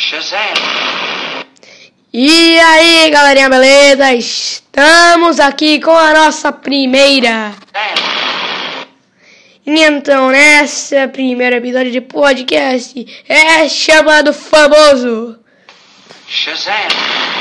Shazam! E aí, galerinha, beleza? Estamos aqui com a nossa primeira. Então, nessa primeira episódio de podcast é chamado famoso Shazam!